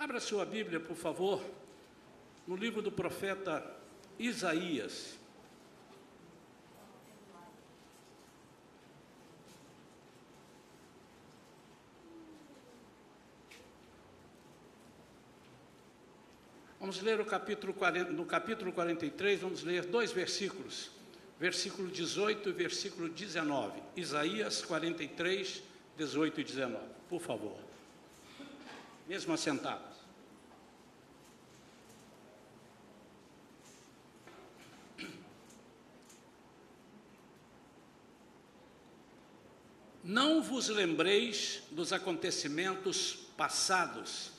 Abra sua Bíblia, por favor, no livro do profeta Isaías. Vamos ler o capítulo 40, no capítulo 43, vamos ler dois versículos, versículo 18 e versículo 19. Isaías 43, 18 e 19. Por favor. Mesmo assentados. Não vos lembreis dos acontecimentos passados,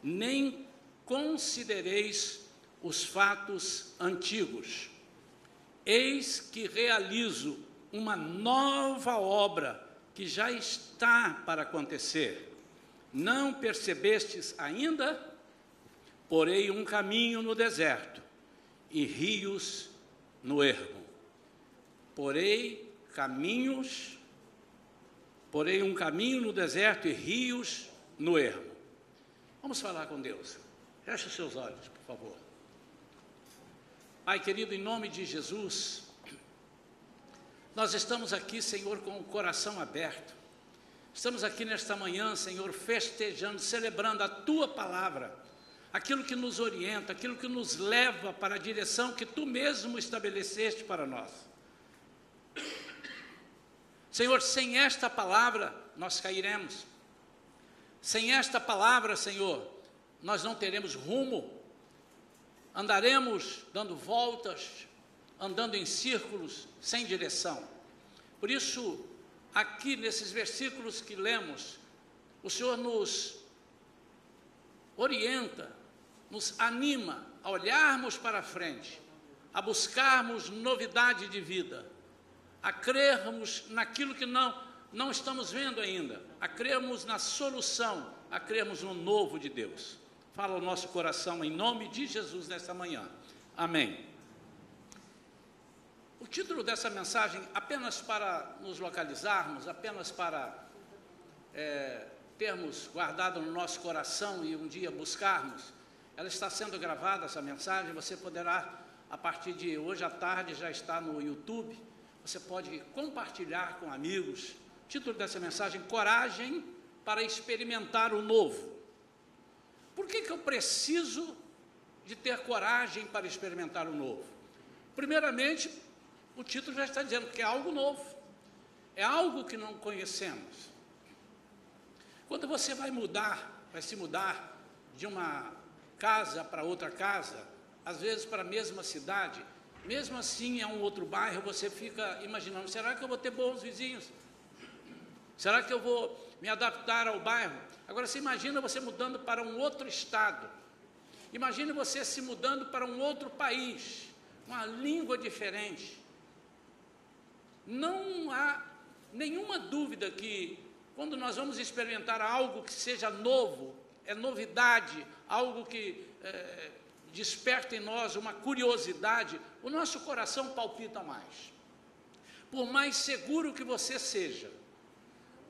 nem considereis os fatos antigos. Eis que realizo uma nova obra que já está para acontecer. Não percebestes ainda? Porei um caminho no deserto e rios no ermo. Porei caminhos, porei um caminho no deserto e rios no ermo. Vamos falar com Deus. Feche os seus olhos, por favor. Pai querido, em nome de Jesus, nós estamos aqui, Senhor, com o coração aberto. Estamos aqui nesta manhã, Senhor, festejando, celebrando a tua palavra, aquilo que nos orienta, aquilo que nos leva para a direção que tu mesmo estabeleceste para nós. Senhor, sem esta palavra nós cairemos. Sem esta palavra, Senhor, nós não teremos rumo, andaremos dando voltas, andando em círculos, sem direção. Por isso, aqui nesses versículos que lemos, o Senhor nos orienta, nos anima a olharmos para frente, a buscarmos novidade de vida, a crermos naquilo que não, não estamos vendo ainda, a crermos na solução, a crermos no novo de Deus. Fala o nosso coração em nome de Jesus nesta manhã. Amém. O título dessa mensagem, apenas para nos localizarmos, apenas para é, termos guardado no nosso coração e um dia buscarmos, ela está sendo gravada, essa mensagem, você poderá, a partir de hoje à tarde, já está no YouTube, você pode compartilhar com amigos. Título dessa mensagem, Coragem para experimentar o novo. Por que, que eu preciso de ter coragem para experimentar o novo? Primeiramente, o título já está dizendo que é algo novo, é algo que não conhecemos. Quando você vai mudar, vai se mudar de uma casa para outra casa, às vezes para a mesma cidade, mesmo assim é um outro bairro, você fica imaginando: será que eu vou ter bons vizinhos? Será que eu vou me adaptar ao bairro? Agora, você imagina você mudando para um outro estado. Imagine você se mudando para um outro país, uma língua diferente. Não há nenhuma dúvida que, quando nós vamos experimentar algo que seja novo, é novidade, algo que é, desperta em nós uma curiosidade, o nosso coração palpita mais. Por mais seguro que você seja,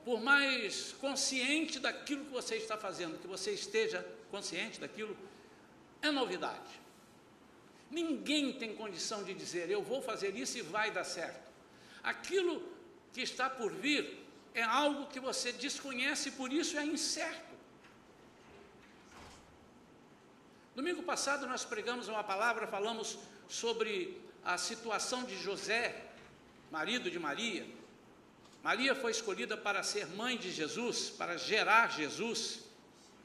por mais consciente daquilo que você está fazendo, que você esteja consciente daquilo, é novidade. Ninguém tem condição de dizer, eu vou fazer isso e vai dar certo. Aquilo que está por vir é algo que você desconhece, por isso é incerto. Domingo passado nós pregamos uma palavra, falamos sobre a situação de José, marido de Maria, Maria foi escolhida para ser mãe de Jesus, para gerar Jesus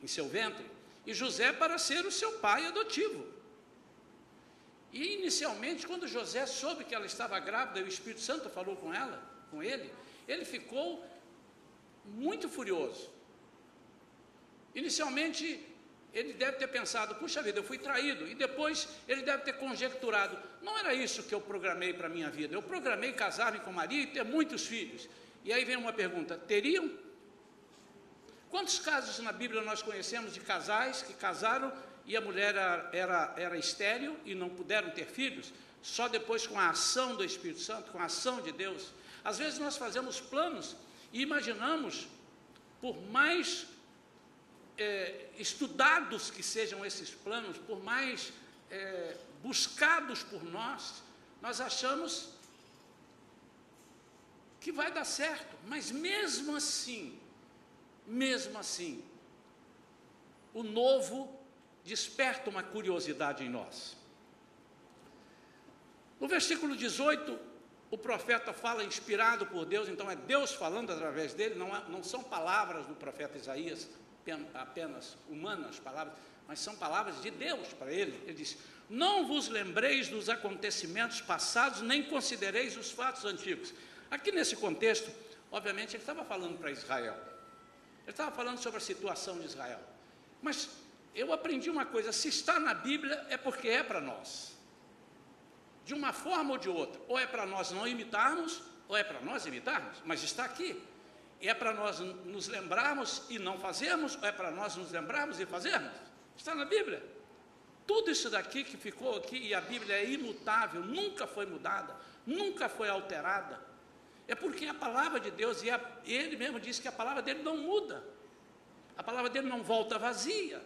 em seu ventre, e José para ser o seu pai adotivo. E inicialmente, quando José soube que ela estava grávida e o Espírito Santo falou com ela, com ele, ele ficou muito furioso. Inicialmente, ele deve ter pensado, puxa vida, eu fui traído. E depois ele deve ter conjecturado, não era isso que eu programei para a minha vida. Eu programei casar-me com Maria e ter muitos filhos. E aí vem uma pergunta: teriam? Quantos casos na Bíblia nós conhecemos de casais que casaram e a mulher era, era, era estéril e não puderam ter filhos? Só depois com a ação do Espírito Santo, com a ação de Deus. Às vezes nós fazemos planos e imaginamos, por mais é, estudados que sejam esses planos, por mais é, buscados por nós, nós achamos que vai dar certo, mas mesmo assim, mesmo assim, o novo desperta uma curiosidade em nós. No versículo 18, o profeta fala inspirado por Deus, então é Deus falando através dele, não, não são palavras do profeta Isaías, apenas humanas palavras, mas são palavras de Deus para ele. Ele diz: Não vos lembreis dos acontecimentos passados, nem considereis os fatos antigos. Aqui nesse contexto, obviamente, ele estava falando para Israel. Ele estava falando sobre a situação de Israel. Mas eu aprendi uma coisa: se está na Bíblia, é porque é para nós. De uma forma ou de outra. Ou é para nós não imitarmos, ou é para nós imitarmos. Mas está aqui. É para nós nos lembrarmos e não fazermos, ou é para nós nos lembrarmos e fazermos? Está na Bíblia. Tudo isso daqui que ficou aqui, e a Bíblia é imutável, nunca foi mudada, nunca foi alterada. É porque a palavra de Deus, e a, ele mesmo disse que a palavra dele não muda, a palavra dele não volta vazia,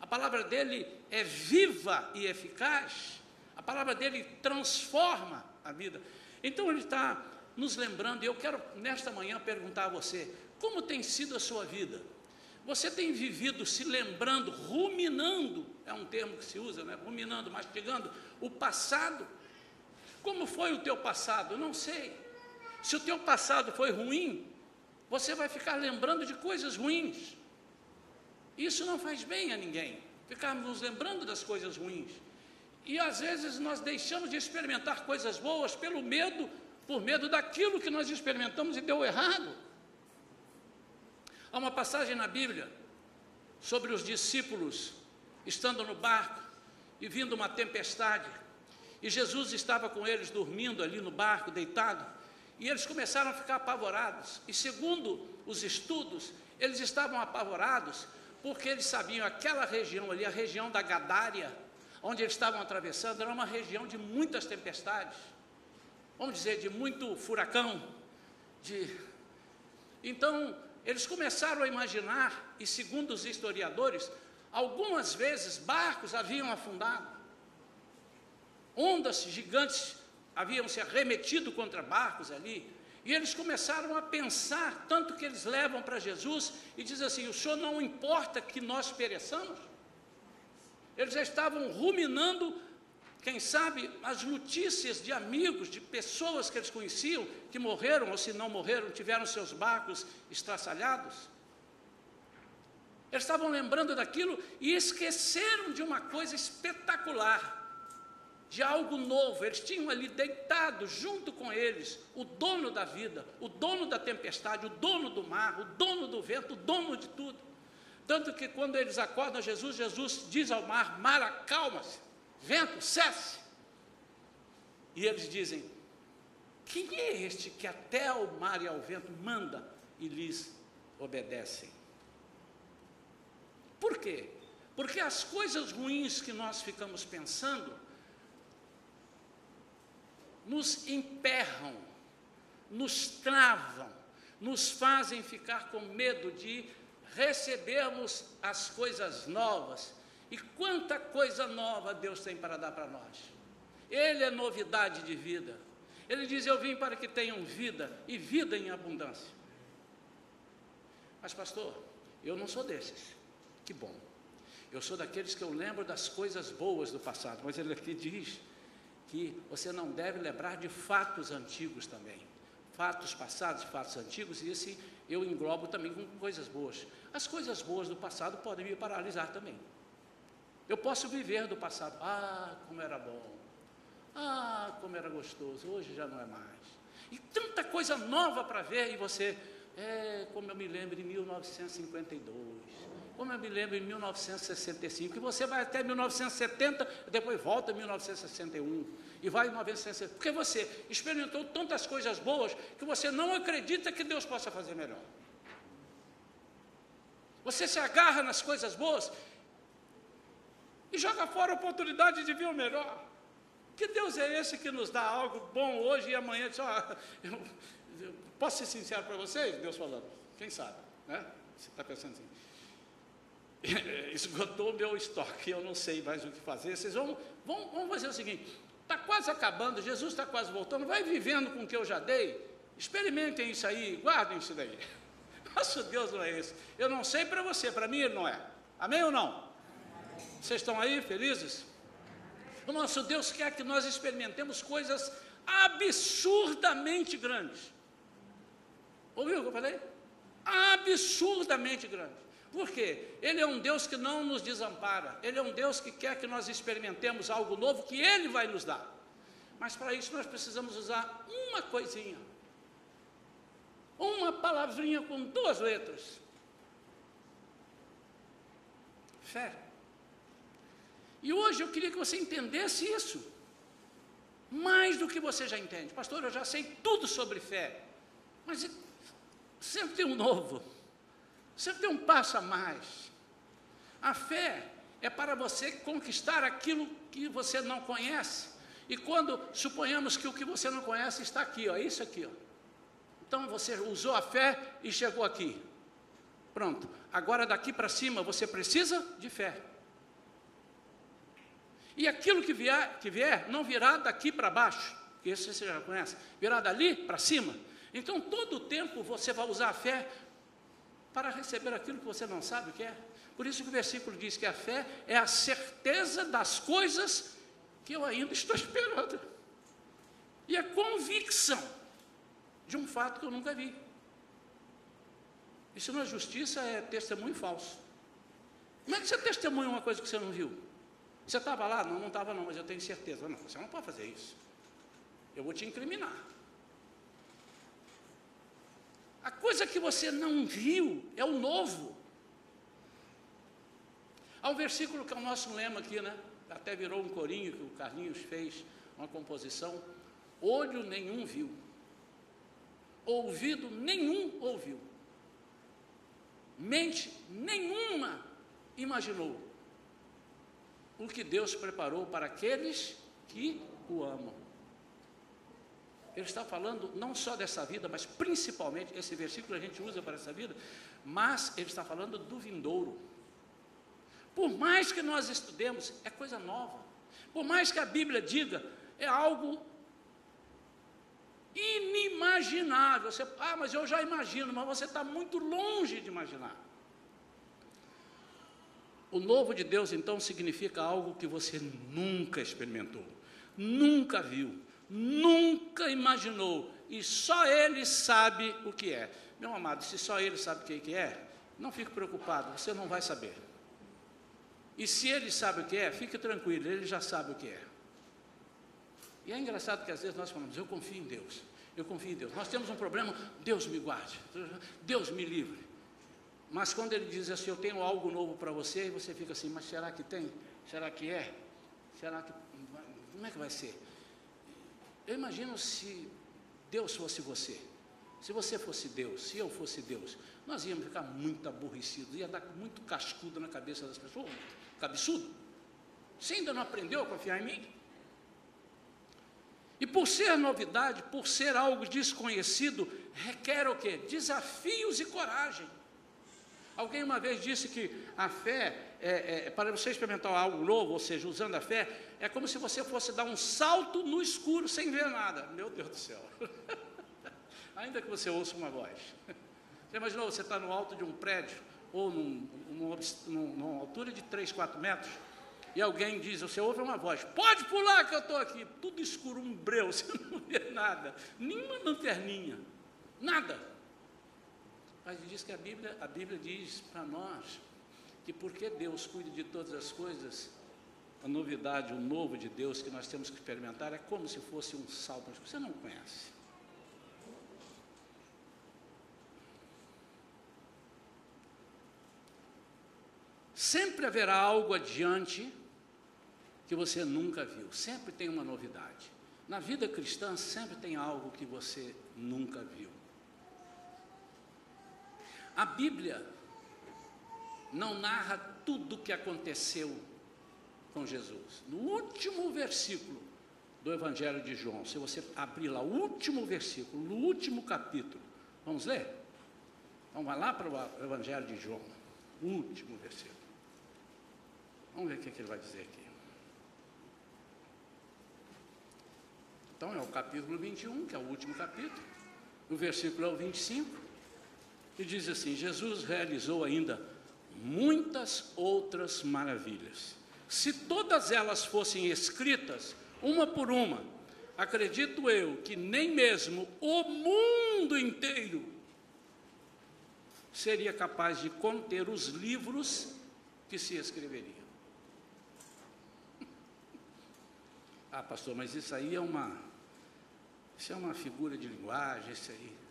a palavra dele é viva e eficaz, a palavra dele transforma a vida. Então ele está nos lembrando, e eu quero nesta manhã perguntar a você: como tem sido a sua vida? Você tem vivido se lembrando, ruminando, é um termo que se usa, né? ruminando, mastigando o passado? Como foi o teu passado? Eu não sei. Se o teu passado foi ruim, você vai ficar lembrando de coisas ruins. Isso não faz bem a ninguém, ficarmos nos lembrando das coisas ruins. E às vezes nós deixamos de experimentar coisas boas pelo medo por medo daquilo que nós experimentamos e deu errado. Há uma passagem na Bíblia sobre os discípulos estando no barco e vindo uma tempestade, e Jesus estava com eles dormindo ali no barco, deitado, e eles começaram a ficar apavorados. E segundo os estudos, eles estavam apavorados porque eles sabiam aquela região ali, a região da Gadária, onde eles estavam atravessando, era uma região de muitas tempestades vamos dizer, de muito furacão, de... Então, eles começaram a imaginar, e segundo os historiadores, algumas vezes barcos haviam afundado, ondas gigantes haviam se arremetido contra barcos ali, e eles começaram a pensar, tanto que eles levam para Jesus e dizem assim: o senhor não importa que nós pereçamos? Eles já estavam ruminando quem sabe as notícias de amigos, de pessoas que eles conheciam, que morreram ou se não morreram, tiveram seus barcos estraçalhados. Eles estavam lembrando daquilo e esqueceram de uma coisa espetacular, de algo novo. Eles tinham ali deitado junto com eles o dono da vida, o dono da tempestade, o dono do mar, o dono do vento, o dono de tudo. Tanto que quando eles acordam Jesus, Jesus diz ao mar: Mar, acalma-se vento, cesse. E eles dizem: Quem é este que até ao mar e ao vento manda e lhes obedecem? Por quê? Porque as coisas ruins que nós ficamos pensando nos emperram, nos travam, nos fazem ficar com medo de recebermos as coisas novas e quanta coisa nova Deus tem para dar para nós. Ele é novidade de vida. Ele diz: Eu vim para que tenham vida e vida em abundância. Mas, pastor, eu não sou desses. Que bom. Eu sou daqueles que eu lembro das coisas boas do passado. Mas ele aqui diz que você não deve lembrar de fatos antigos também. Fatos passados, fatos antigos, e esse eu englobo também com coisas boas. As coisas boas do passado podem me paralisar também. Eu posso viver do passado. Ah, como era bom. Ah, como era gostoso. Hoje já não é mais. E tanta coisa nova para ver e você, é, como eu me lembro em 1952, como eu me lembro em 1965, e você vai até 1970, depois volta em 1961, e vai em 1960, porque você experimentou tantas coisas boas que você não acredita que Deus possa fazer melhor. Você se agarra nas coisas boas e joga fora a oportunidade de ver o melhor. Que Deus é esse que nos dá algo bom hoje e amanhã diz, ó, eu, eu posso ser sincero para vocês, Deus falando, quem sabe, né? Você está pensando assim. esgotou meu estoque, eu não sei mais o que fazer. Vocês vão, vão, vão fazer o seguinte: está quase acabando, Jesus está quase voltando, vai vivendo com o que eu já dei, experimentem isso aí, guardem isso daí. Nosso Deus não é esse. Eu não sei para você, para mim ele não é. Amém ou não? Vocês estão aí felizes? O nosso Deus quer que nós experimentemos coisas absurdamente grandes. Ouviu o que eu falei? Absurdamente grandes. Por quê? Ele é um Deus que não nos desampara. Ele é um Deus que quer que nós experimentemos algo novo que Ele vai nos dar. Mas para isso nós precisamos usar uma coisinha. Uma palavrinha com duas letras. Fé. E hoje eu queria que você entendesse isso. Mais do que você já entende. Pastor, eu já sei tudo sobre fé. Mas sempre tem um novo. Sempre tem um passo a mais. A fé é para você conquistar aquilo que você não conhece. E quando suponhamos que o que você não conhece está aqui, ó, isso aqui, ó. Então você usou a fé e chegou aqui. Pronto. Agora daqui para cima você precisa de fé. E aquilo que vier, que vier não virá daqui para baixo, que esse você já conhece, virá dali para cima. Então todo o tempo você vai usar a fé para receber aquilo que você não sabe o que é. Por isso que o versículo diz que a fé é a certeza das coisas que eu ainda estou esperando. E a convicção de um fato que eu nunca vi. Isso na justiça é testemunho falso. Como é que você testemunha uma coisa que você não viu? Você estava lá? Não, não estava não, mas eu tenho certeza. Não, você não pode fazer isso. Eu vou te incriminar. A coisa que você não viu é o novo. Há um versículo que é o nosso lema aqui, né? Até virou um corinho que o Carlinhos fez, uma composição. Olho nenhum viu ouvido nenhum ouviu, mente nenhuma imaginou o que Deus preparou para aqueles que o amam. Ele está falando não só dessa vida, mas principalmente, esse versículo a gente usa para essa vida, mas ele está falando do vindouro. Por mais que nós estudemos, é coisa nova. Por mais que a Bíblia diga, é algo inimaginável. Você, ah, mas eu já imagino, mas você está muito longe de imaginar. O novo de Deus, então, significa algo que você nunca experimentou, nunca viu, nunca imaginou, e só Ele sabe o que é. Meu amado, se só Ele sabe o que é, não fique preocupado, você não vai saber. E se Ele sabe o que é, fique tranquilo, Ele já sabe o que é. E é engraçado que às vezes nós falamos, eu confio em Deus, eu confio em Deus. Nós temos um problema, Deus me guarde, Deus me livre. Mas quando ele diz assim, eu tenho algo novo para você, você fica assim, mas será que tem? Será que é? Será que. Como é que vai ser? Eu imagino se Deus fosse você. Se você fosse Deus, se eu fosse Deus, nós íamos ficar muito aborrecidos, ia dar muito cascudo na cabeça das pessoas, cabeçudo. Você ainda não aprendeu a confiar em mim? E por ser novidade, por ser algo desconhecido, requer o quê? Desafios e coragem. Alguém uma vez disse que a fé, é, é, para você experimentar algo novo, ou seja, usando a fé, é como se você fosse dar um salto no escuro sem ver nada. Meu Deus do céu. Ainda que você ouça uma voz. Você imaginou, você está no alto de um prédio, ou num, num, numa altura de 3, 4 metros, e alguém diz, você ouve uma voz, pode pular que eu estou aqui, tudo escuro, um breu, você não vê nada, nenhuma lanterninha, nada. Mas diz que a Bíblia, a Bíblia diz para nós que porque Deus cuida de todas as coisas, a novidade, o novo de Deus que nós temos que experimentar é como se fosse um salto que você não conhece. Sempre haverá algo adiante que você nunca viu. Sempre tem uma novidade. Na vida cristã, sempre tem algo que você nunca viu. A Bíblia não narra tudo o que aconteceu com Jesus. No último versículo do Evangelho de João, se você abrir lá o último versículo, no último capítulo, vamos ler? Então vai lá para o Evangelho de João, o último versículo. Vamos ver o que, que ele vai dizer aqui. Então é o capítulo 21, que é o último capítulo. O versículo é o 25, e diz assim: Jesus realizou ainda muitas outras maravilhas. Se todas elas fossem escritas, uma por uma, acredito eu que nem mesmo o mundo inteiro seria capaz de conter os livros que se escreveriam. Ah, pastor, mas isso aí é uma isso é uma figura de linguagem, isso aí.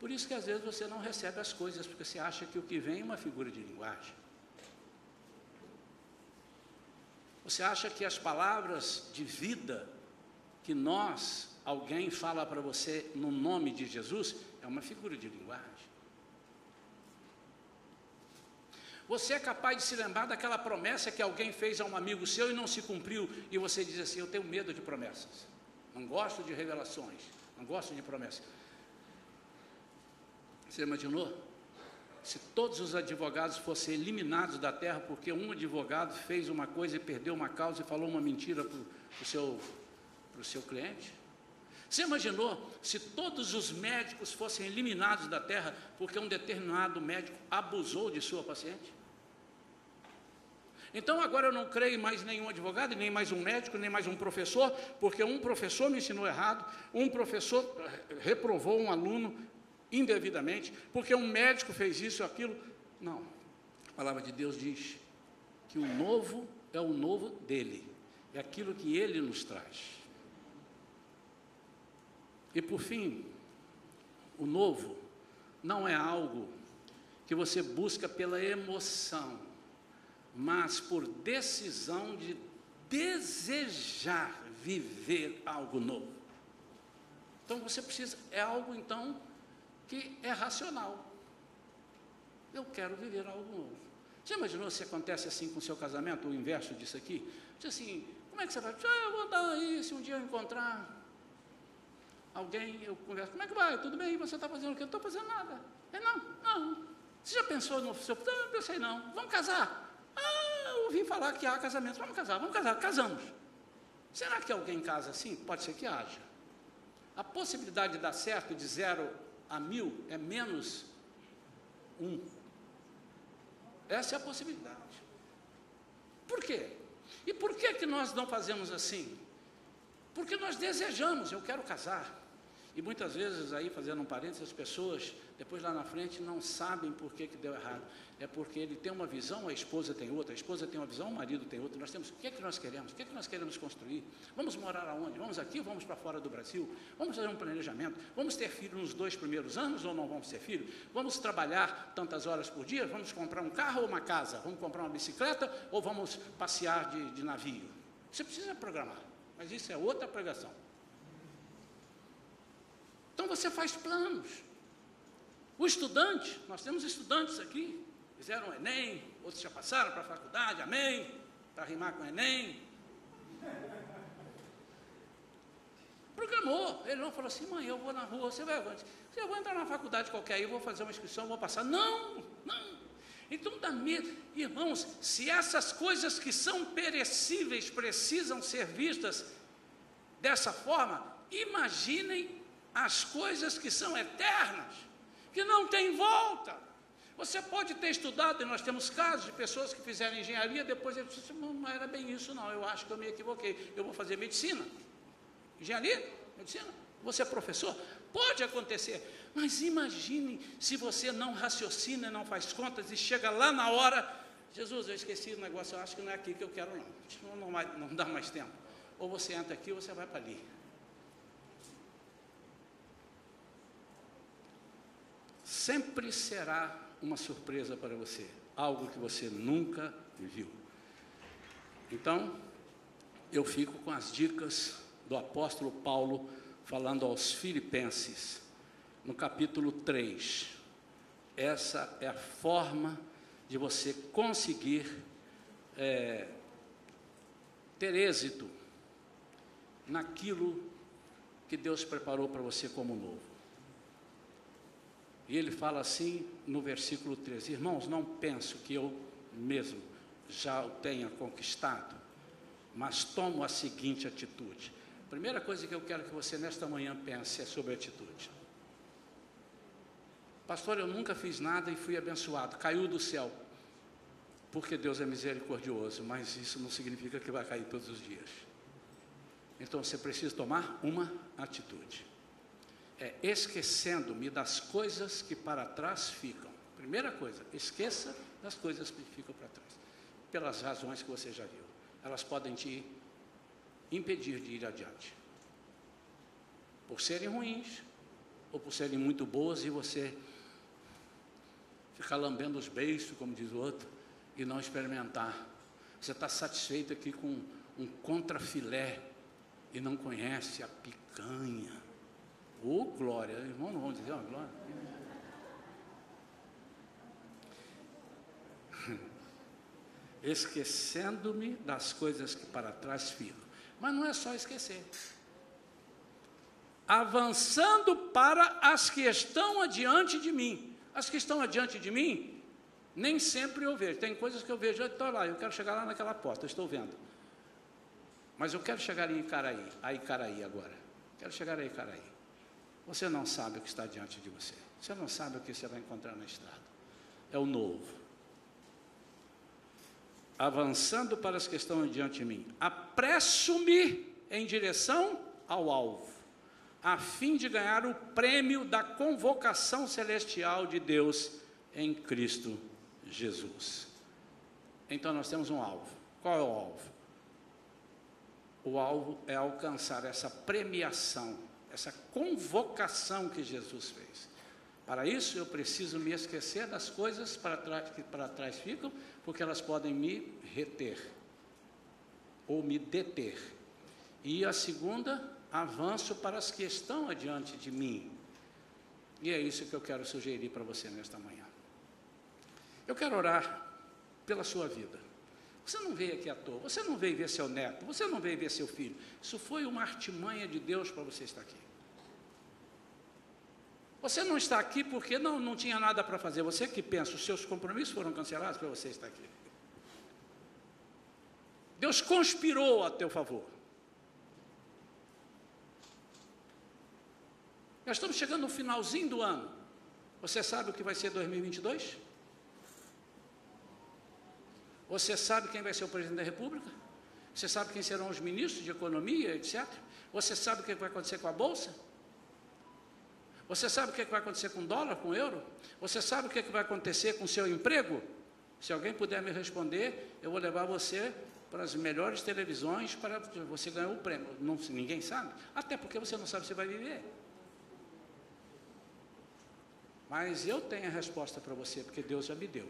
Por isso que às vezes você não recebe as coisas, porque você acha que o que vem é uma figura de linguagem. Você acha que as palavras de vida que nós, alguém fala para você no nome de Jesus, é uma figura de linguagem. Você é capaz de se lembrar daquela promessa que alguém fez a um amigo seu e não se cumpriu, e você diz assim: Eu tenho medo de promessas, não gosto de revelações, não gosto de promessas. Você imaginou? Se todos os advogados fossem eliminados da terra porque um advogado fez uma coisa e perdeu uma causa e falou uma mentira para o seu, seu cliente? Você imaginou se todos os médicos fossem eliminados da terra porque um determinado médico abusou de sua paciente? Então agora eu não creio mais nenhum advogado, nem mais um médico, nem mais um professor, porque um professor me ensinou errado, um professor reprovou um aluno indevidamente, porque um médico fez isso ou aquilo. Não. A palavra de Deus diz que o novo é o novo dele, é aquilo que ele nos traz. E por fim, o novo não é algo que você busca pela emoção mas por decisão de desejar viver algo novo. Então você precisa, é algo então que é racional. Eu quero viver algo novo. Você imaginou se acontece assim com o seu casamento, o inverso disso aqui? Diz assim, como é que você vai? Ah, eu vou andar aí, se um dia eu encontrar alguém, eu converso, como é que vai? Tudo bem? Você está fazendo o quê? Eu não estou fazendo nada. É não, não. Você já pensou no seu... Não, não pensei não. Vamos casar? Ah, eu ouvi falar que há casamento. Vamos casar, vamos casar, casamos. Será que alguém casa assim? Pode ser que haja. A possibilidade de dar certo de zero a mil é menos um. Essa é a possibilidade. Por quê? E por que, que nós não fazemos assim? Porque nós desejamos, eu quero casar. E muitas vezes, aí, fazendo um parênteses, as pessoas, depois lá na frente, não sabem por que, que deu errado é porque ele tem uma visão, a esposa tem outra, a esposa tem uma visão, o marido tem outra. Nós temos o que é que nós queremos, o que é que nós queremos construir? Vamos morar aonde? Vamos aqui ou vamos para fora do Brasil? Vamos fazer um planejamento? Vamos ter filho nos dois primeiros anos ou não vamos ter filho? Vamos trabalhar tantas horas por dia? Vamos comprar um carro ou uma casa? Vamos comprar uma bicicleta ou vamos passear de, de navio? Você precisa programar, mas isso é outra pregação. Então você faz planos. O estudante, nós temos estudantes aqui, fizeram o Enem, outros já passaram para a faculdade, amém, para rimar com o Enem. Programou, ele não falou assim, mãe, eu vou na rua, você vai aonde? Eu vou entrar na faculdade qualquer aí, vou fazer uma inscrição, vou passar. Não, não. Então dá medo. Irmãos, se essas coisas que são perecíveis precisam ser vistas dessa forma, imaginem as coisas que são eternas, que não têm volta. Você pode ter estudado, e nós temos casos de pessoas que fizeram engenharia, depois ele disse, não era bem isso não, eu acho que eu me equivoquei, eu vou fazer medicina. Engenharia? Medicina? Você é professor? Pode acontecer, mas imagine se você não raciocina, não faz contas e chega lá na hora, Jesus, eu esqueci o negócio, eu acho que não é aqui que eu quero não, não, não, não dá mais tempo. Ou você entra aqui ou você vai para ali. Sempre será uma surpresa para você, algo que você nunca viu. Então, eu fico com as dicas do apóstolo Paulo falando aos Filipenses, no capítulo 3. Essa é a forma de você conseguir é, ter êxito naquilo que Deus preparou para você como novo. E ele fala assim no versículo 13: Irmãos, não penso que eu mesmo já o tenha conquistado, mas tomo a seguinte atitude. Primeira coisa que eu quero que você nesta manhã pense é sobre atitude. Pastor, eu nunca fiz nada e fui abençoado, caiu do céu. Porque Deus é misericordioso, mas isso não significa que vai cair todos os dias. Então você precisa tomar uma atitude. É esquecendo-me das coisas que para trás ficam. Primeira coisa, esqueça das coisas que ficam para trás. Pelas razões que você já viu. Elas podem te impedir de ir adiante. Por serem ruins, ou por serem muito boas e você ficar lambendo os beiços, como diz o outro, e não experimentar. Você está satisfeito aqui com um contrafilé e não conhece a picanha. Ô oh, glória, irmão, não vamos dizer uma glória? Esquecendo-me das coisas que para trás ficam. Mas não é só esquecer. Avançando para as que estão adiante de mim. As que estão adiante de mim, nem sempre eu vejo. Tem coisas que eu vejo, eu estou lá, eu quero chegar lá naquela porta, estou vendo. Mas eu quero chegar em Icaraí, a Icaraí agora. Quero chegar a Icaraí. Você não sabe o que está diante de você. Você não sabe o que você vai encontrar na estrada. É o novo. Avançando para as que estão diante de mim, apresso-me em direção ao alvo, a fim de ganhar o prêmio da convocação celestial de Deus em Cristo Jesus. Então nós temos um alvo. Qual é o alvo? O alvo é alcançar essa premiação, essa convocação que Jesus fez. Para isso eu preciso me esquecer das coisas para trás, que para trás ficam, porque elas podem me reter ou me deter. E a segunda, avanço para as que estão adiante de mim. E é isso que eu quero sugerir para você nesta manhã. Eu quero orar pela sua vida. Você não veio aqui à toa, você não veio ver seu neto, você não veio ver seu filho. Isso foi uma artimanha de Deus para você estar aqui. Você não está aqui porque não, não tinha nada para fazer. Você que pensa, os seus compromissos foram cancelados para você estar aqui. Deus conspirou a teu favor. Nós estamos chegando no finalzinho do ano. Você sabe o que vai ser 2022? Você sabe quem vai ser o presidente da República? Você sabe quem serão os ministros de economia, etc? Você sabe o que vai acontecer com a Bolsa? Você sabe o que vai acontecer com o dólar, com o euro? Você sabe o que vai acontecer com o seu emprego? Se alguém puder me responder, eu vou levar você para as melhores televisões para você ganhar o prêmio. Não, ninguém sabe, até porque você não sabe se vai viver. Mas eu tenho a resposta para você, porque Deus já me deu.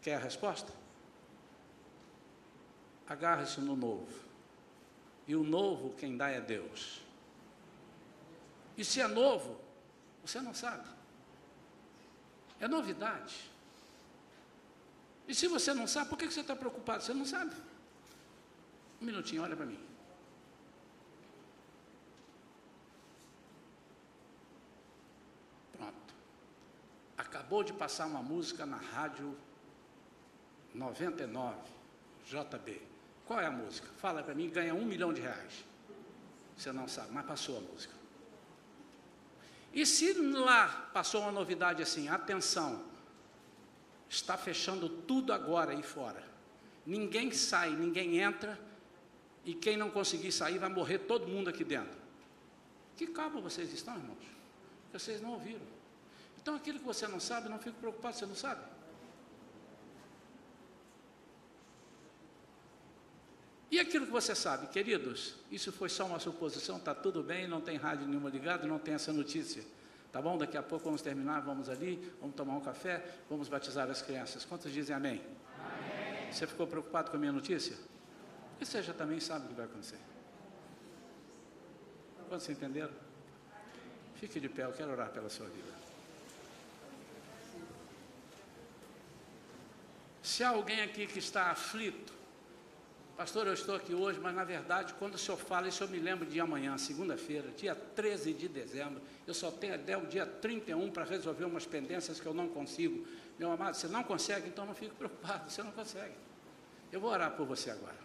Quer a resposta? Agarre-se no novo. E o novo quem dá é Deus. E se é novo, você não sabe. É novidade. E se você não sabe, por que você está preocupado? Você não sabe. Um minutinho, olha para mim. Pronto. Acabou de passar uma música na rádio 99, JB. Qual é a música? Fala para mim, ganha um milhão de reais. Você não sabe, mas passou a música. E se lá passou uma novidade assim, atenção, está fechando tudo agora aí fora. Ninguém sai, ninguém entra, e quem não conseguir sair vai morrer todo mundo aqui dentro. Que cabo vocês estão, irmãos? Vocês não ouviram. Então aquilo que você não sabe, não fique preocupado, você não sabe. E aquilo que você sabe, queridos, isso foi só uma suposição, está tudo bem, não tem rádio nenhuma ligada, não tem essa notícia. Tá bom? Daqui a pouco vamos terminar, vamos ali, vamos tomar um café, vamos batizar as crianças. Quantos dizem amém? amém. Você ficou preocupado com a minha notícia? E você já também sabe o que vai acontecer. Quantos entenderam? Fique de pé, eu quero orar pela sua vida. Se há alguém aqui que está aflito, Pastor, eu estou aqui hoje, mas na verdade, quando o senhor fala isso, eu me lembro de amanhã, segunda-feira, dia 13 de dezembro. Eu só tenho até o dia 31 para resolver umas pendências que eu não consigo. Meu amado, você não consegue, então não fique preocupado, você não consegue. Eu vou orar por você agora.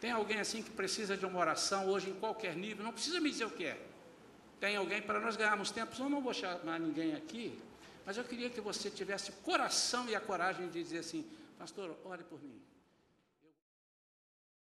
Tem alguém assim que precisa de uma oração hoje em qualquer nível? Não precisa me dizer o que é. Tem alguém para nós ganharmos tempo? Eu não vou chamar ninguém aqui, mas eu queria que você tivesse o coração e a coragem de dizer assim: Pastor, ore por mim.